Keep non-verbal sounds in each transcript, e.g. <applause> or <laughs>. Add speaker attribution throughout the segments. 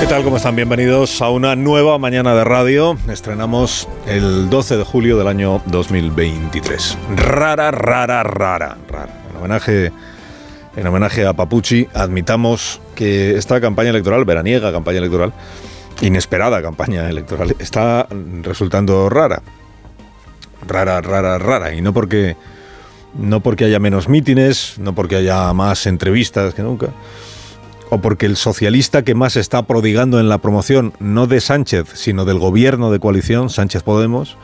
Speaker 1: ¿Qué tal? ¿Cómo están? Bienvenidos a una nueva mañana de radio. Estrenamos el 12 de julio del año 2023. Rara, rara, rara, rara. En homenaje, en homenaje a Papucci, admitamos que esta campaña electoral, veraniega campaña electoral, inesperada campaña electoral, está resultando rara. Rara, rara, rara. Y no porque, no porque haya menos mítines, no porque haya más entrevistas que nunca o porque el socialista que más está prodigando en la promoción, no de Sánchez, sino del gobierno de coalición, Sánchez Podemos,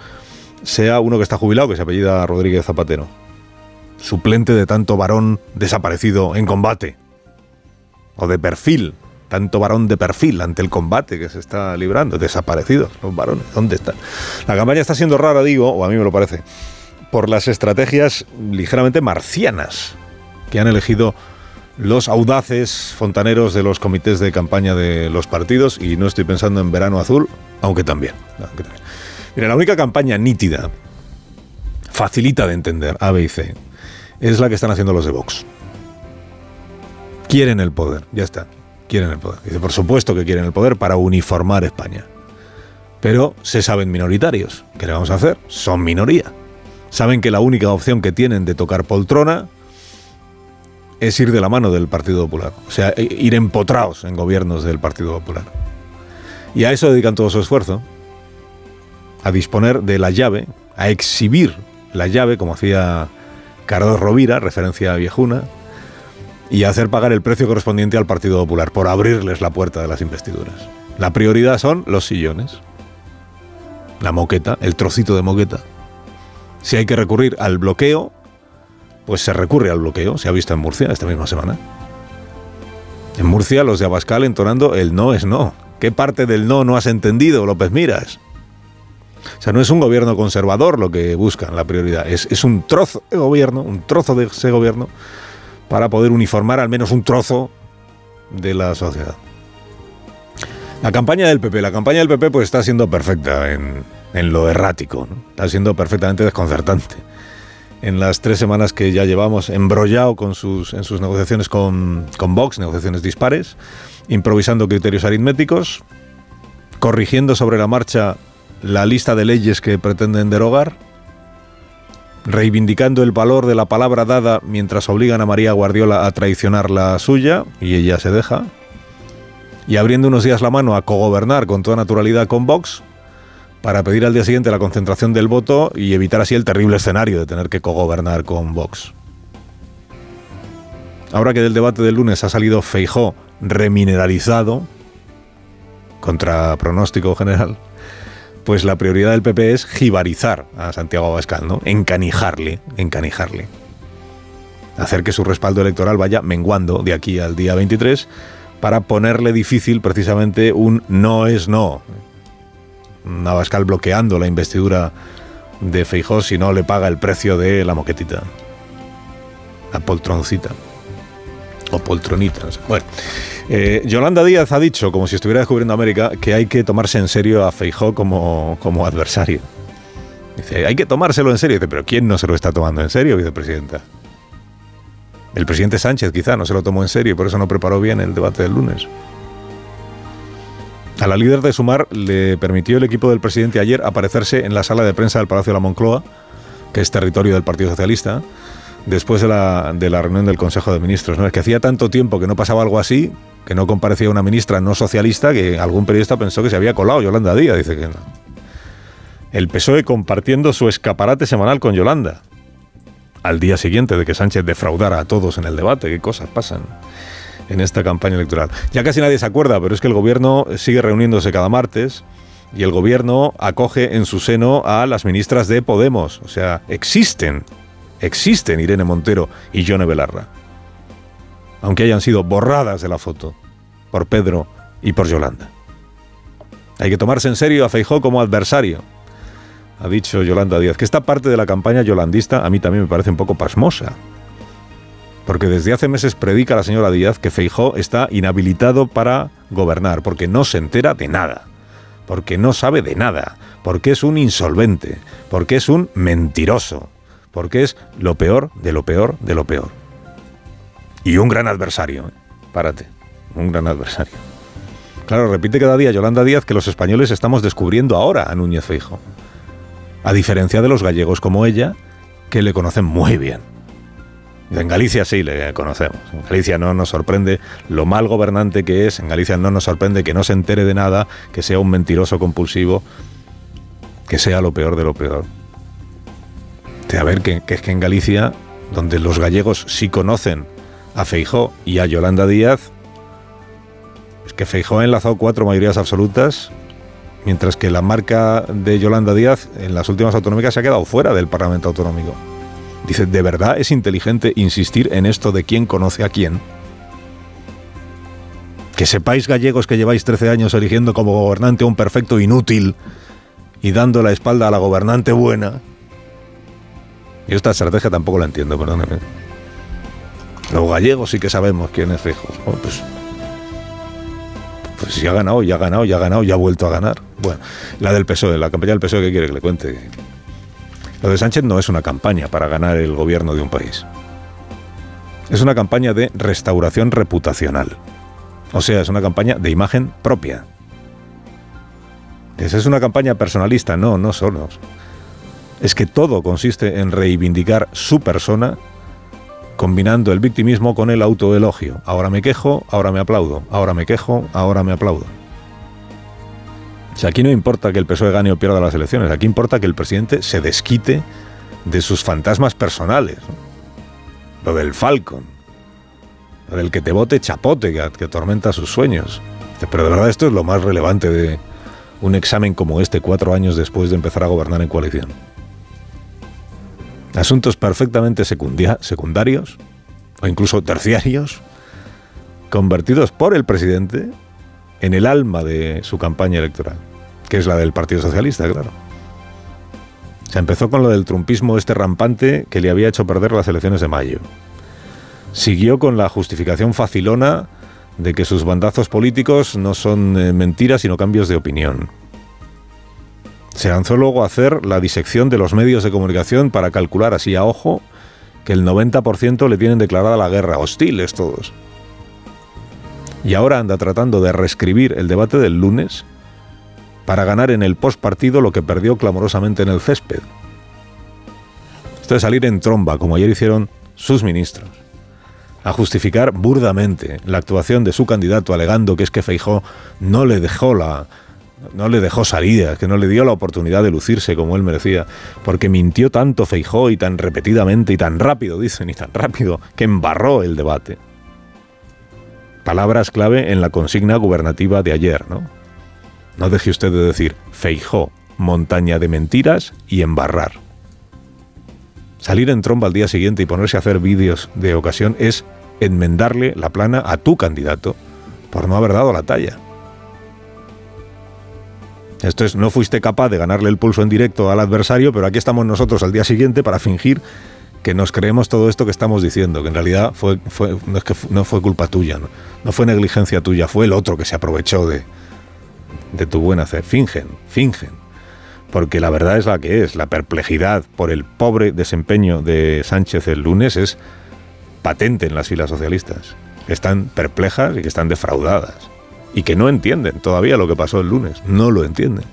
Speaker 1: sea uno que está jubilado, que se apellida Rodríguez Zapatero. Suplente de tanto varón desaparecido en combate. O de perfil, tanto varón de perfil ante el combate que se está librando. Desaparecidos los varones, ¿dónde están? La campaña está siendo rara, digo, o a mí me lo parece, por las estrategias ligeramente marcianas que han elegido los audaces fontaneros de los comités de campaña de los partidos, y no estoy pensando en verano azul, aunque también. Mira, la única campaña nítida, facilita de entender, A, B y C, es la que están haciendo los de Vox. Quieren el poder, ya está, quieren el poder. Dice, por supuesto que quieren el poder para uniformar España. Pero se saben minoritarios. ¿Qué le vamos a hacer? Son minoría. Saben que la única opción que tienen de tocar poltrona es ir de la mano del Partido Popular, o sea, ir empotrados en gobiernos del Partido Popular. Y a eso dedican todo su esfuerzo, a disponer de la llave, a exhibir la llave, como hacía Carlos Rovira, referencia a Viejuna, y a hacer pagar el precio correspondiente al Partido Popular por abrirles la puerta de las investiduras. La prioridad son los sillones, la moqueta, el trocito de moqueta. Si hay que recurrir al bloqueo, pues se recurre al bloqueo, se ha visto en Murcia esta misma semana. En Murcia los de Abascal entonando el no es no. ¿Qué parte del no no has entendido, López Miras? O sea, no es un gobierno conservador lo que buscan, la prioridad. Es, es un trozo de gobierno, un trozo de ese gobierno, para poder uniformar al menos un trozo de la sociedad. La campaña del PP, la campaña del PP pues está siendo perfecta en, en lo errático, está siendo perfectamente desconcertante en las tres semanas que ya llevamos embrollado en sus negociaciones con, con Vox, negociaciones dispares, improvisando criterios aritméticos, corrigiendo sobre la marcha la lista de leyes que pretenden derogar, reivindicando el valor de la palabra dada mientras obligan a María Guardiola a traicionar la suya, y ella se deja, y abriendo unos días la mano a cogobernar con toda naturalidad con Vox, para pedir al día siguiente la concentración del voto y evitar así el terrible escenario de tener que cogobernar con Vox. Ahora que del debate del lunes ha salido Feijó remineralizado, contra pronóstico general, pues la prioridad del PP es jibarizar a Santiago Abascal, ¿no? Encanijarle, encanijarle. Hacer que su respaldo electoral vaya menguando de aquí al día 23 para ponerle difícil precisamente un no es no. Abascal bloqueando la investidura de Feijó si no le paga el precio de la moquetita. La poltroncita. O poltronita. Bueno, eh, Yolanda Díaz ha dicho, como si estuviera descubriendo América, que hay que tomarse en serio a Feijó como, como adversario. Dice, hay que tomárselo en serio. Dice, pero ¿quién no se lo está tomando en serio, vicepresidenta? El presidente Sánchez quizá no se lo tomó en serio y por eso no preparó bien el debate del lunes. A la líder de Sumar le permitió el equipo del presidente ayer aparecerse en la sala de prensa del Palacio de la Moncloa, que es territorio del Partido Socialista, después de la, reunión del Consejo de Ministros. ¿no? Es que hacía tanto tiempo que no pasaba algo así, que no comparecía una ministra no socialista, que algún periodista pensó que se había colado Yolanda Díaz. Dice que no. El PSOE compartiendo su escaparate semanal con Yolanda. Al día siguiente de que Sánchez defraudara a todos en el debate. ¿Qué cosas pasan? En esta campaña electoral. Ya casi nadie se acuerda, pero es que el gobierno sigue reuniéndose cada martes y el gobierno acoge en su seno a las ministras de Podemos. O sea, existen, existen Irene Montero y Yone Belarra. Aunque hayan sido borradas de la foto por Pedro y por Yolanda. Hay que tomarse en serio a Feijó como adversario. ha dicho Yolanda Díaz, que esta parte de la campaña yolandista a mí también me parece un poco pasmosa. Porque desde hace meses predica la señora Díaz que Feijó está inhabilitado para gobernar, porque no se entera de nada, porque no sabe de nada, porque es un insolvente, porque es un mentiroso, porque es lo peor de lo peor de lo peor. Y un gran adversario, ¿eh? párate, un gran adversario. Claro, repite cada día Yolanda Díaz que los españoles estamos descubriendo ahora a Núñez Feijo. A diferencia de los gallegos como ella, que le conocen muy bien. En Galicia sí le conocemos. En Galicia no nos sorprende lo mal gobernante que es. En Galicia no nos sorprende que no se entere de nada, que sea un mentiroso compulsivo, que sea lo peor de lo peor. De a ver, que, que es que en Galicia, donde los gallegos sí conocen a Feijó y a Yolanda Díaz, es que Feijó ha enlazado cuatro mayorías absolutas, mientras que la marca de Yolanda Díaz en las últimas autonómicas se ha quedado fuera del Parlamento Autonómico. Dice, ¿de verdad es inteligente insistir en esto de quién conoce a quién? Que sepáis gallegos que lleváis 13 años eligiendo como gobernante a un perfecto inútil y dando la espalda a la gobernante buena. Y esta estrategia tampoco la entiendo, perdóneme. Los gallegos sí que sabemos quién es Feijóo. pues, pues ya ha ganado, ya ha ganado, ya ha ganado, ya ha vuelto a ganar. Bueno, la del PSOE, la campaña del PSOE, ¿qué quiere que le cuente? Lo de Sánchez no es una campaña para ganar el gobierno de un país. Es una campaña de restauración reputacional. O sea, es una campaña de imagen propia. Esa es una campaña personalista, no, no solo. Es que todo consiste en reivindicar su persona combinando el victimismo con el autoelogio. Ahora me quejo, ahora me aplaudo. Ahora me quejo, ahora me aplaudo. O aquí no importa que el PSOE gane o pierda las elecciones, aquí importa que el presidente se desquite de sus fantasmas personales. Lo del Falcon, lo del que te vote chapote, que, que atormenta sus sueños. Pero de verdad esto es lo más relevante de un examen como este, cuatro años después de empezar a gobernar en coalición. Asuntos perfectamente secundarios o incluso terciarios, convertidos por el presidente en el alma de su campaña electoral, que es la del Partido Socialista, claro. Se empezó con lo del trumpismo este rampante que le había hecho perder las elecciones de mayo. Siguió con la justificación facilona de que sus bandazos políticos no son eh, mentiras sino cambios de opinión. Se lanzó luego a hacer la disección de los medios de comunicación para calcular así a ojo que el 90% le tienen declarada la guerra, hostiles todos y ahora anda tratando de reescribir el debate del lunes para ganar en el postpartido lo que perdió clamorosamente en el césped. Esto de salir en tromba, como ayer hicieron sus ministros, a justificar burdamente la actuación de su candidato, alegando que es que Feijó no le dejó la, no le dejó salida, que no le dio la oportunidad de lucirse como él merecía, porque mintió tanto Feijó y tan repetidamente y tan rápido, dicen, y tan rápido, que embarró el debate palabras clave en la consigna gubernativa de ayer, ¿no? No deje usted de decir Feijó, montaña de mentiras y embarrar. Salir en tromba al día siguiente y ponerse a hacer vídeos de ocasión es enmendarle la plana a tu candidato por no haber dado la talla. Esto es, no fuiste capaz de ganarle el pulso en directo al adversario, pero aquí estamos nosotros al día siguiente para fingir que nos creemos todo esto que estamos diciendo, que en realidad fue, fue, no, es que no fue culpa tuya, ¿no? fue negligencia tuya, fue el otro que se aprovechó de, de tu buena fe. Fingen, fingen. Porque la verdad es la que es. La perplejidad por el pobre desempeño de Sánchez el lunes es patente en las filas socialistas. están perplejas y que están defraudadas. Y que no entienden todavía lo que pasó el lunes. No lo entienden.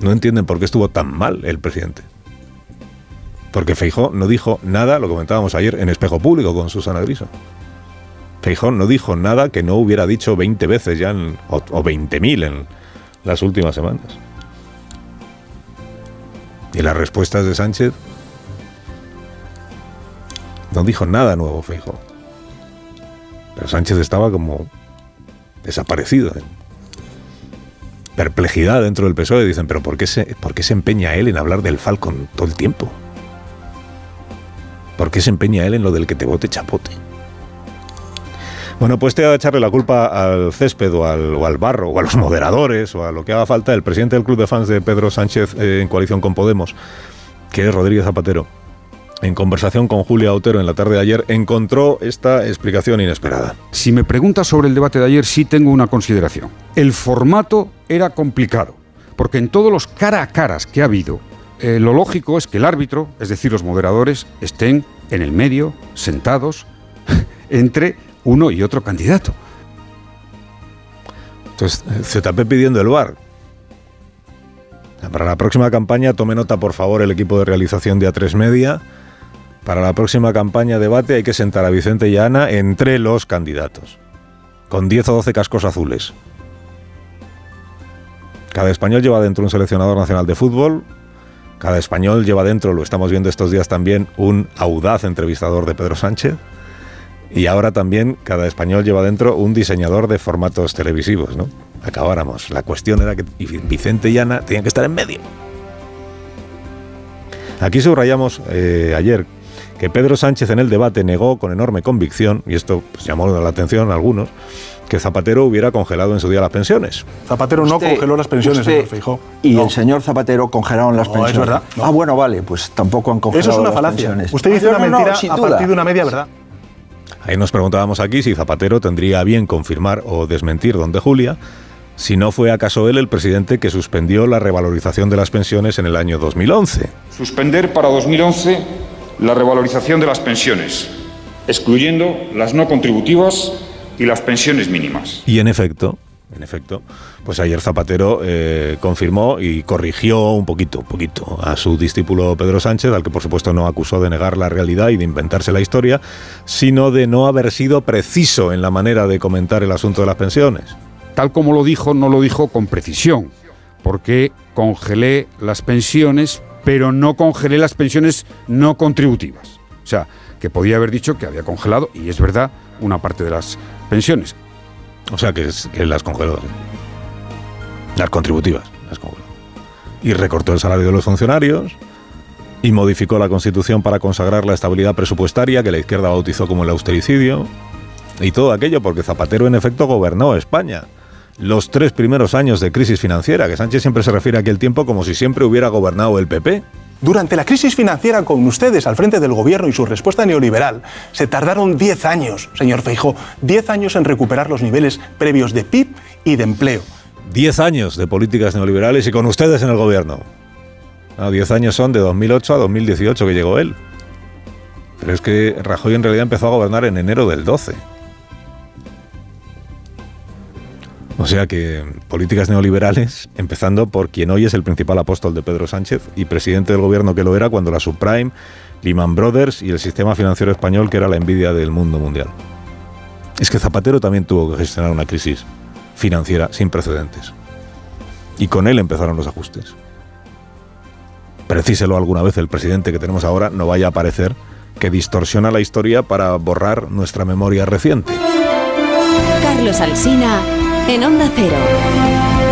Speaker 1: No entienden por qué estuvo tan mal el presidente. Porque Feijó no dijo nada, lo comentábamos ayer en Espejo Público con Susana Griso. Feijó no dijo nada que no hubiera dicho 20 veces ya, o, o 20.000 en las últimas semanas. Y las respuestas de Sánchez no dijo nada nuevo Feijó. Pero Sánchez estaba como desaparecido. En perplejidad dentro del PSOE. Dicen, pero ¿por qué, se, ¿por qué se empeña él en hablar del Falcon todo el tiempo? ¿Por qué se empeña él en lo del que te vote chapote? Bueno, pues te a echarle la culpa al césped o al, barro o a los moderadores o a lo que haga falta el presidente del club de fans de Pedro Sánchez eh, en coalición con Podemos, que es Rodríguez Zapatero. En conversación con Julia Otero en la tarde de ayer, encontró esta explicación inesperada.
Speaker 2: Si me preguntas sobre el debate de ayer, sí tengo una consideración. El formato era complicado, porque en todos los cara a caras que ha habido, eh, lo lógico es que el árbitro, es decir, los moderadores, estén en el medio, sentados, <laughs> entre uno y otro candidato.
Speaker 1: Entonces, ZP pidiendo el bar. Para la próxima campaña, tome nota, por favor, el equipo de realización de A3 Media. Para la próxima campaña debate hay que sentar a Vicente y a Ana entre los candidatos, con 10 o 12 cascos azules. Cada español lleva dentro un seleccionador nacional de fútbol, cada español lleva dentro, lo estamos viendo estos días también, un audaz entrevistador de Pedro Sánchez. Y ahora también cada español lleva dentro un diseñador de formatos televisivos, ¿no? Acabáramos. La cuestión era que Vicente y Ana tenían que estar en medio. Aquí subrayamos eh, ayer que Pedro Sánchez en el debate negó con enorme convicción, y esto pues, llamó la atención a algunos, que Zapatero hubiera congelado en su día las pensiones.
Speaker 3: Zapatero no congeló las pensiones, señor Feijó.
Speaker 4: Y el señor Zapatero congelaron las pensiones.
Speaker 3: Es verdad.
Speaker 4: Ah, bueno, vale, pues tampoco han congelado
Speaker 3: Eso es una falacia. Usted dice una mentira a partir de una media verdad.
Speaker 1: Ahí nos preguntábamos aquí si Zapatero tendría bien confirmar o desmentir donde Julia, si no fue acaso él el presidente que suspendió la revalorización de las pensiones en el año 2011.
Speaker 5: Suspender para 2011 la revalorización de las pensiones, excluyendo las no contributivas y las pensiones mínimas.
Speaker 1: Y en efecto, en efecto, pues ayer Zapatero eh, confirmó y corrigió un poquito, un poquito a su discípulo Pedro Sánchez, al que por supuesto no acusó de negar la realidad y de inventarse la historia, sino de no haber sido preciso en la manera de comentar el asunto de las pensiones.
Speaker 2: Tal como lo dijo, no lo dijo con precisión, porque congelé las pensiones, pero no congelé las pensiones no contributivas. O sea, que podía haber dicho que había congelado, y es verdad, una parte de las pensiones.
Speaker 1: O sea, que, es, las congeló. Las contributivas, las congeló. Y recortó el salario de los funcionarios y modificó la Constitución para consagrar la estabilidad presupuestaria que la izquierda bautizó como el austericidio. Y todo aquello porque Zapatero en efecto gobernó España. Los tres primeros años de crisis financiera, que Sánchez siempre se refiere a aquel tiempo como si siempre hubiera gobernado el PP.
Speaker 3: Durante la crisis financiera con ustedes al frente del gobierno y su respuesta neoliberal, se tardaron 10 años, señor Feijó, 10 años en recuperar los niveles previos de PIB y de empleo.
Speaker 1: 10 años de políticas neoliberales y con ustedes en el gobierno. 10 años son de 2008 a 2018 que llegó él. Pero es que Rajoy en realidad empezó a gobernar en enero del 12. O sea que políticas neoliberales, empezando por quien hoy es el principal apóstol de Pedro Sánchez y presidente del gobierno que lo era cuando la subprime, Lehman Brothers y el sistema financiero español que era la envidia del mundo mundial. Es que Zapatero también tuvo que gestionar una crisis financiera sin precedentes. Y con él empezaron los ajustes. Precíselo alguna vez el presidente que tenemos ahora, no vaya a parecer que distorsiona la historia para borrar nuestra memoria reciente.
Speaker 6: Carlos Alsina en Onda Cero.